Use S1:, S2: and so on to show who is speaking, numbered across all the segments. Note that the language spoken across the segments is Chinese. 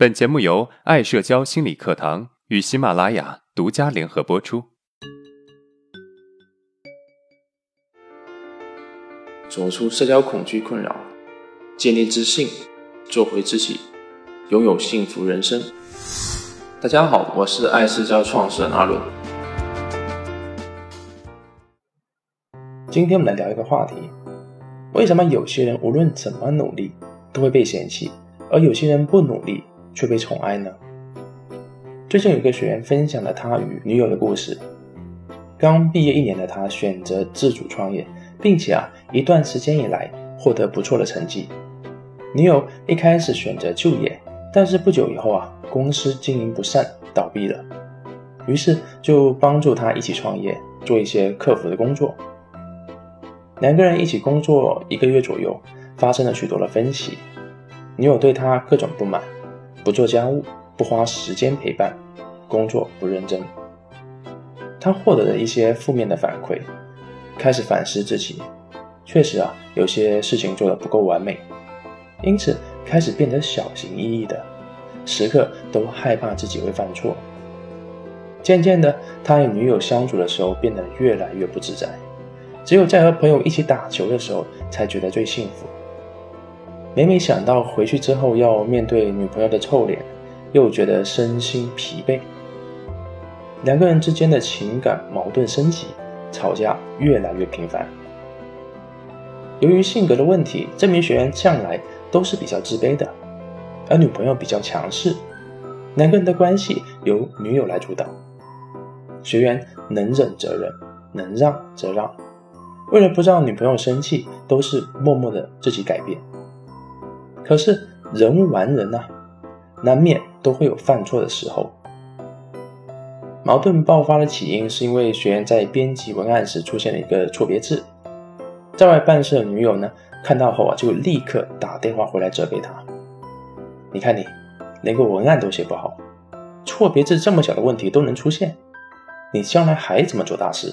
S1: 本节目由爱社交心理课堂与喜马拉雅独家联合播出。
S2: 走出社交恐惧困扰，建立自信，做回自己，拥有幸福人生。大家好，我是爱社交创始人阿伦。今天我们来聊一个话题：为什么有些人无论怎么努力都会被嫌弃，而有些人不努力却被宠爱呢？最近有个学员分享了他与女友的故事。刚毕业一年的他选择自主创业，并且啊一段时间以来获得不错的成绩。女友一开始选择就业，但是不久以后啊公司经营不善倒闭了，于是就帮助他一起创业，做一些客服的工作。两个人一起工作一个月左右，发生了许多的分歧。女友对他各种不满，不做家务，不花时间陪伴，工作不认真。他获得了一些负面的反馈，开始反思自己，确实啊，有些事情做得不够完美，因此开始变得小心翼翼的，时刻都害怕自己会犯错。渐渐的，他与女友相处的时候变得越来越不自在，只有在和朋友一起打球的时候才觉得最幸福。每每想到回去之后要面对女朋友的臭脸，又觉得身心疲惫。两个人之间的情感矛盾升级，吵架越来越频繁。由于性格的问题，这名学员向来都是比较自卑的，而女朋友比较强势，两个人的关系由女友来主导。学员能忍则忍，能让则让，为了不让女朋友生气，都是默默的自己改变。可是人无完人呐，难免都会有犯错的时候。矛盾爆发的起因是因为学员在编辑文案时出现了一个错别字，在外办事的女友呢看到后啊就立刻打电话回来责备他。你看你连个文案都写不好，错别字这么小的问题都能出现，你将来还怎么做大事？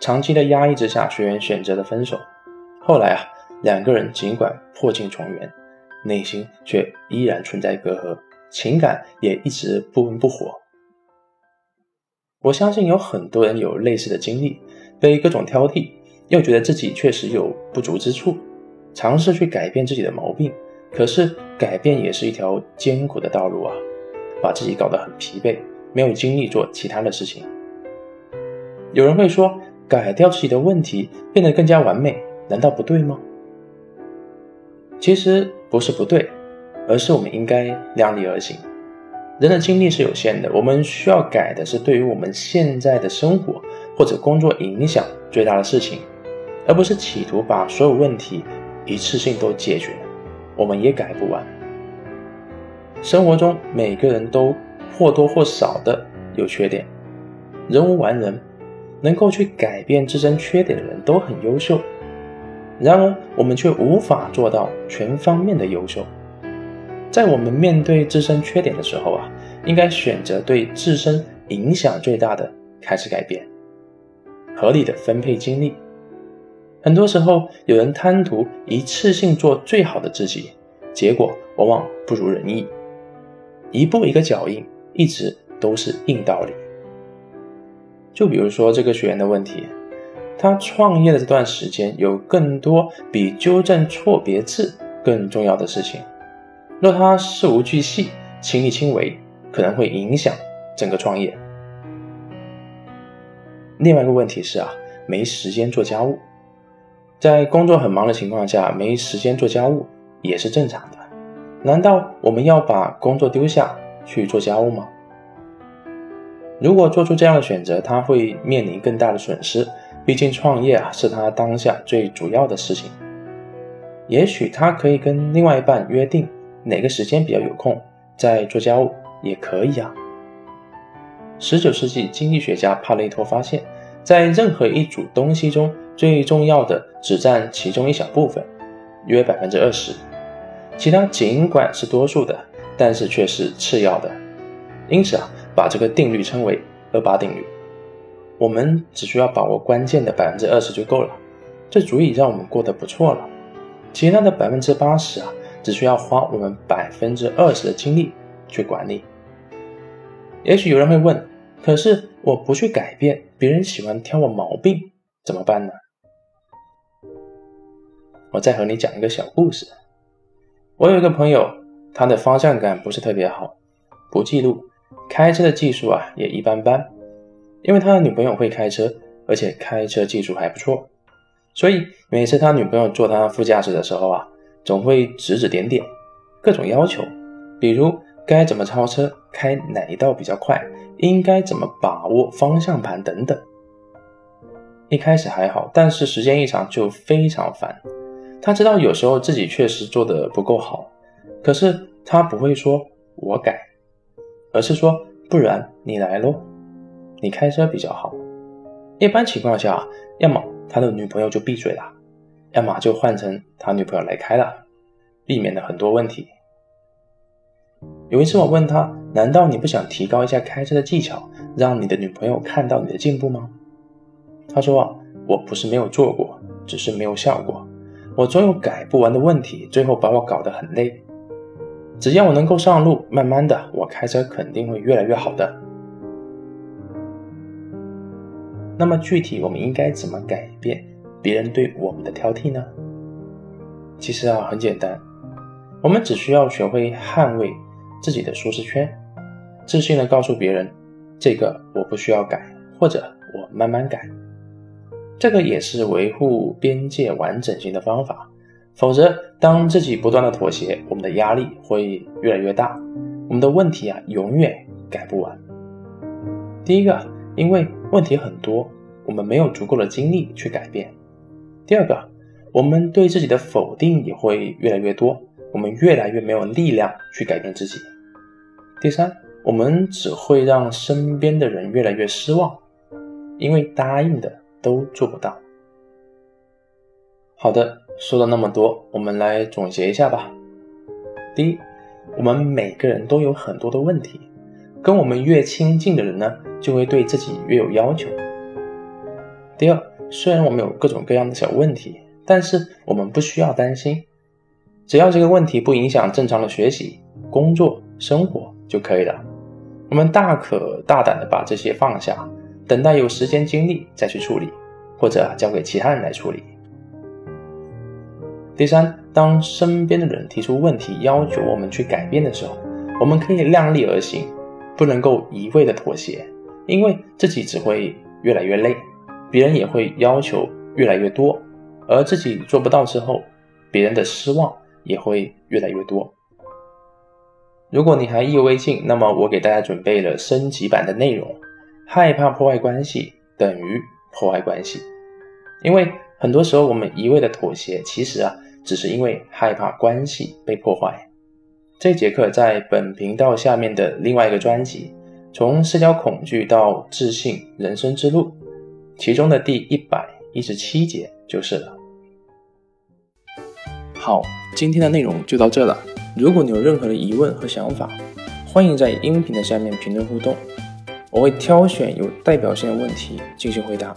S2: 长期的压抑之下，学员选择了分手。后来啊，两个人尽管破镜重圆，内心却依然存在隔阂，情感也一直不温不火。我相信有很多人有类似的经历，被各种挑剔，又觉得自己确实有不足之处，尝试去改变自己的毛病，可是改变也是一条艰苦的道路啊，把自己搞得很疲惫，没有精力做其他的事情。有人会说，改掉自己的问题，变得更加完美，难道不对吗？其实不是不对，而是我们应该量力而行。人的精力是有限的，我们需要改的是对于我们现在的生活或者工作影响最大的事情，而不是企图把所有问题一次性都解决，我们也改不完。生活中每个人都或多或少的有缺点，人无完人，能够去改变自身缺点的人都很优秀，然而我们却无法做到全方面的优秀。在我们面对自身缺点的时候啊，应该选择对自身影响最大的开始改变，合理的分配精力。很多时候，有人贪图一次性做最好的自己，结果往往不如人意。一步一个脚印，一直都是硬道理。就比如说这个学员的问题，他创业的这段时间有更多比纠正错别字更重要的事情。若他事无巨细、亲力亲为，可能会影响整个创业。另外一个问题是啊，没时间做家务，在工作很忙的情况下，没时间做家务也是正常的。难道我们要把工作丢下去做家务吗？如果做出这样的选择，他会面临更大的损失。毕竟创业啊，是他当下最主要的事情。也许他可以跟另外一半约定。哪个时间比较有空，在做家务也可以啊。十九世纪经济学家帕累托发现，在任何一组东西中，最重要的只占其中一小部分，约百分之二十，其他尽管是多数的，但是却是次要的。因此啊，把这个定律称为二八定律。我们只需要把握关键的百分之二十就够了，这足以让我们过得不错了。其他的百分之八十啊。只需要花我们百分之二十的精力去管理。也许有人会问：可是我不去改变，别人喜欢挑我毛病，怎么办呢？我再和你讲一个小故事。我有一个朋友，他的方向感不是特别好，不记录，开车的技术啊也一般般。因为他的女朋友会开车，而且开车技术还不错，所以每次他女朋友坐他副驾驶的时候啊，总会指指点点，各种要求，比如该怎么超车，开哪一道比较快，应该怎么把握方向盘等等。一开始还好，但是时间一长就非常烦。他知道有时候自己确实做的不够好，可是他不会说我改，而是说不然你来喽。你开车比较好。一般情况下，要么他的女朋友就闭嘴了，要么就换成他女朋友来开了，避免了很多问题。有一次我问他：“难道你不想提高一下开车的技巧，让你的女朋友看到你的进步吗？”他说：“啊，我不是没有做过，只是没有效果。我总有改不完的问题，最后把我搞得很累。只要我能够上路，慢慢的，我开车肯定会越来越好的。”那么具体我们应该怎么改变别人对我们的挑剔呢？其实啊很简单，我们只需要学会捍卫自己的舒适圈，自信的告诉别人，这个我不需要改，或者我慢慢改。这个也是维护边界完整性的方法。否则，当自己不断的妥协，我们的压力会越来越大，我们的问题啊永远改不完。第一个。因为问题很多，我们没有足够的精力去改变。第二个，我们对自己的否定也会越来越多，我们越来越没有力量去改变自己。第三，我们只会让身边的人越来越失望，因为答应的都做不到。好的，说了那么多，我们来总结一下吧。第一，我们每个人都有很多的问题。跟我们越亲近的人呢，就会对自己越有要求。第二，虽然我们有各种各样的小问题，但是我们不需要担心，只要这个问题不影响正常的学习、工作、生活就可以了。我们大可大胆的把这些放下，等待有时间精力再去处理，或者交给其他人来处理。第三，当身边的人提出问题要求我们去改变的时候，我们可以量力而行。不能够一味的妥协，因为自己只会越来越累，别人也会要求越来越多，而自己做不到之后，别人的失望也会越来越多。如果你还意犹未尽，那么我给大家准备了升级版的内容：害怕破坏关系等于破坏关系。因为很多时候我们一味的妥协，其实啊，只是因为害怕关系被破坏。这节课在本频道下面的另外一个专辑《从社交恐惧到自信人生之路》，其中的第一百一十七节就是了。好，今天的内容就到这了。如果你有任何的疑问和想法，欢迎在音频的下面评论互动，我会挑选有代表性的问题进行回答。